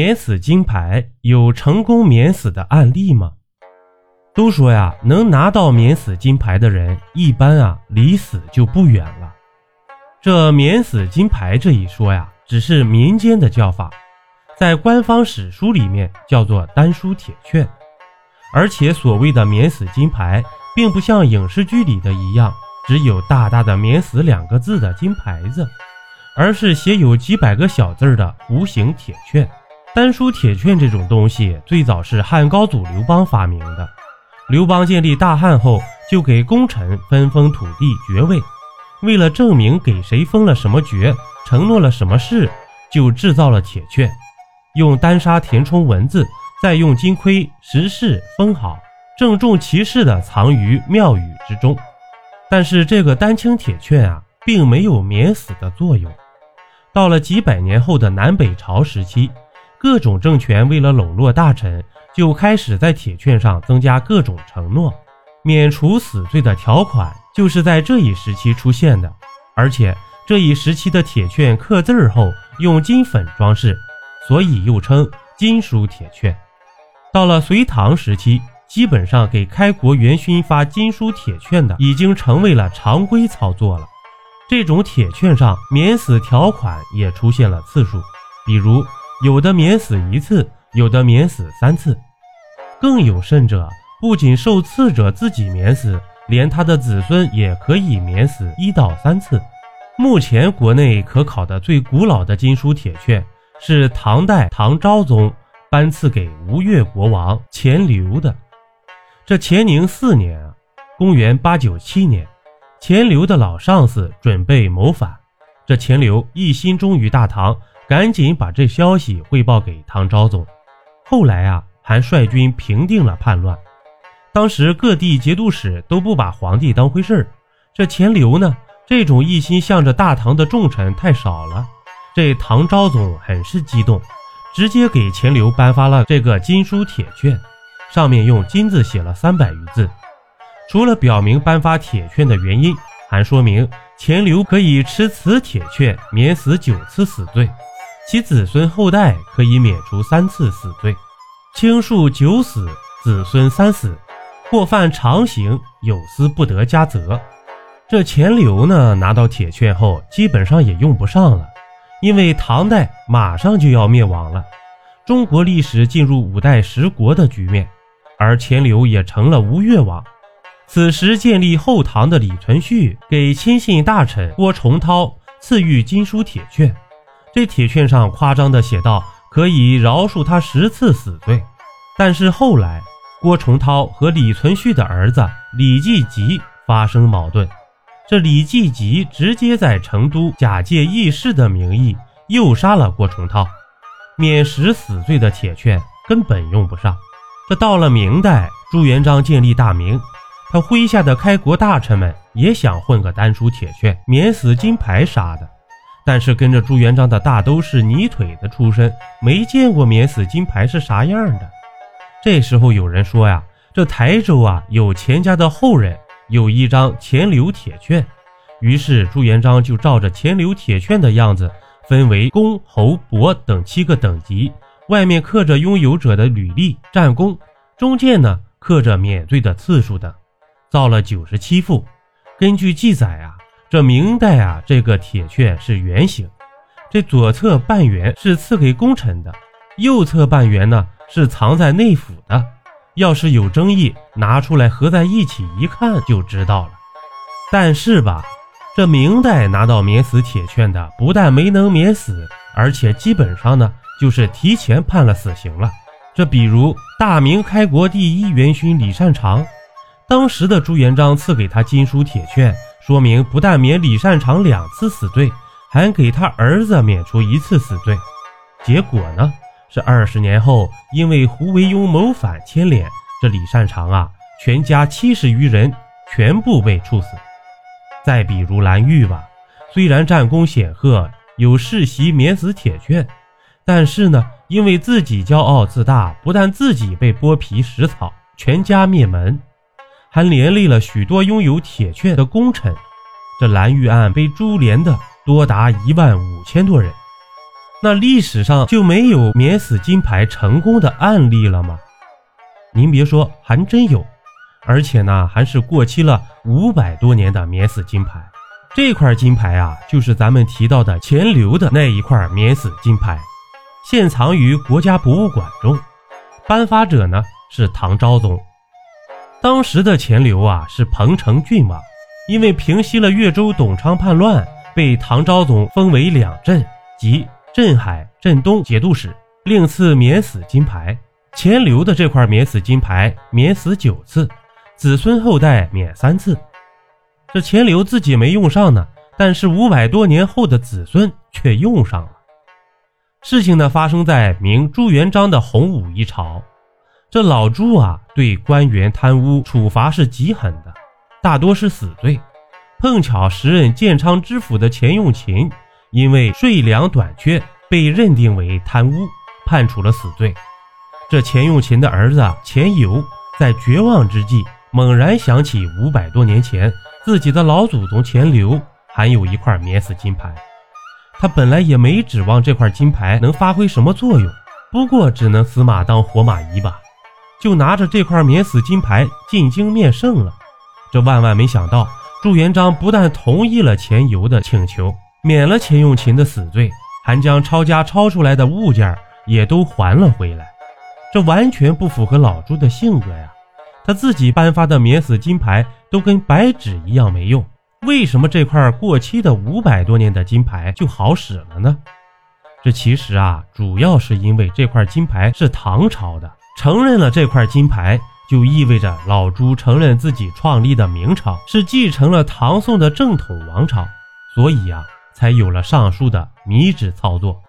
免死金牌有成功免死的案例吗？都说呀，能拿到免死金牌的人，一般啊离死就不远了。这免死金牌这一说呀，只是民间的叫法，在官方史书里面叫做丹书铁券。而且所谓的免死金牌，并不像影视剧里的一样，只有大大的“免死”两个字的金牌子，而是写有几百个小字的无形铁券。丹书铁券这种东西，最早是汉高祖刘邦发明的。刘邦建立大汉后，就给功臣分封土地爵位，为了证明给谁封了什么爵，承诺了什么事，就制造了铁券，用丹砂填充文字，再用金盔石饰封好，郑重其事地藏于庙宇之中。但是这个丹青铁券啊，并没有免死的作用。到了几百年后的南北朝时期。各种政权为了笼络大臣，就开始在铁券上增加各种承诺，免除死罪的条款，就是在这一时期出现的。而且这一时期的铁券刻字后用金粉装饰，所以又称金属铁券。到了隋唐时期，基本上给开国元勋发金书铁券的已经成为了常规操作了。这种铁券上免死条款也出现了次数，比如。有的免死一次，有的免死三次，更有甚者，不仅受赐者自己免死，连他的子孙也可以免死一到三次。目前国内可考的最古老的金书铁券，是唐代唐昭宗颁赐给吴越国王钱镠的。这乾宁四年啊，公元八九七年，钱镠的老上司准备谋反，这钱镠一心忠于大唐。赶紧把这消息汇报给唐昭宗，后来啊，还率军平定了叛乱。当时各地节度使都不把皇帝当回事儿，这钱镠呢，这种一心向着大唐的重臣太少了。这唐昭宗很是激动，直接给钱镠颁发了这个金书铁券，上面用金字写了三百余字。除了表明颁发铁券的原因，还说明钱镠可以持此铁券免死九次死罪。其子孙后代可以免除三次死罪，轻恕九死，子孙三死，或犯常刑，有司不得加责。这钱镠呢，拿到铁券后，基本上也用不上了，因为唐代马上就要灭亡了，中国历史进入五代十国的局面，而钱镠也成了吴越王。此时建立后唐的李存勖给亲信大臣郭崇韬赐予金书铁券。这铁券上夸张地写道：“可以饶恕他十次死罪。”但是后来，郭崇韬和李存勖的儿子李继吉发生矛盾，这李继吉直接在成都假借义士的名义诱杀了郭崇韬，免十死罪的铁券根本用不上。这到了明代，朱元璋建立大明，他麾下的开国大臣们也想混个丹书铁券，免死金牌啥的。但是跟着朱元璋的大都是泥腿子出身，没见过免死金牌是啥样的。这时候有人说呀，这台州啊有钱家的后人有一张钱镠铁券，于是朱元璋就照着钱镠铁券的样子，分为公、侯、伯等七个等级，外面刻着拥有者的履历、战功，中间呢刻着免罪的次数等，造了九十七副。根据记载啊。这明代啊，这个铁券是圆形，这左侧半圆是赐给功臣的，右侧半圆呢是藏在内府的。要是有争议，拿出来合在一起一看就知道了。但是吧，这明代拿到免死铁券的，不但没能免死，而且基本上呢就是提前判了死刑了。这比如大明开国第一元勋李善长，当时的朱元璋赐给他金书铁券。说明不但免李善长两次死罪，还给他儿子免除一次死罪。结果呢，是二十年后，因为胡惟庸谋反牵连，这李善长啊，全家七十余人全部被处死。再比如蓝玉吧，虽然战功显赫，有世袭免死铁券，但是呢，因为自己骄傲自大，不但自己被剥皮食草，全家灭门。还连累了许多拥有铁券的功臣，这蓝玉案被株连的多达一万五千多人。那历史上就没有免死金牌成功的案例了吗？您别说，还真有，而且呢，还是过期了五百多年的免死金牌。这块金牌啊，就是咱们提到的钱镠的那一块免死金牌，现藏于国家博物馆中。颁发者呢是唐昭宗。当时的钱镠啊是彭城郡王，因为平息了越州董昌叛乱，被唐昭宗封为两镇，即镇海、镇东节度使，另赐免死金牌。钱镠的这块免死金牌免死九次，子孙后代免三次。这钱镠自己没用上呢，但是五百多年后的子孙却用上了。事情呢发生在明朱元璋的洪武一朝，这老朱啊对官员贪污处罚是极狠的，大多是死罪。碰巧时任建昌知府的钱用勤，因为税粮短缺，被认定为贪污，判处了死罪。这钱用勤的儿子钱游在绝望之际，猛然想起五百多年前自己的老祖宗钱镠还有一块免死金牌。他本来也没指望这块金牌能发挥什么作用，不过只能死马当活马医吧，就拿着这块免死金牌进京面圣了。这万万没想到，朱元璋不但同意了钱镠的请求，免了钱用勤的死罪，还将抄家抄出来的物件也都还了回来。这完全不符合老朱的性格呀！他自己颁发的免死金牌都跟白纸一样没用，为什么这块过期的五百多年的金牌就好使了呢？这其实啊，主要是因为这块金牌是唐朝的，承认了这块金牌，就意味着老朱承认自己创立的明朝是继承了唐宋的正统王朝，所以呀，才有了上述的迷之操作。